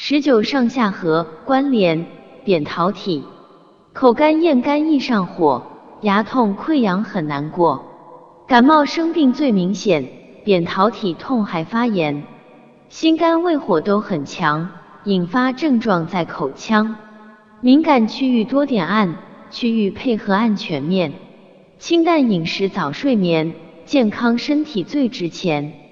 十九上下颌关联扁桃体。口干咽干易上火牙痛溃疡很难过。感冒生病最明显扁桃体痛还发炎。心肝胃火都很强引发症状在口腔。敏感区域多点按区域配合按全面。清淡饮食早睡眠健康身体最值钱。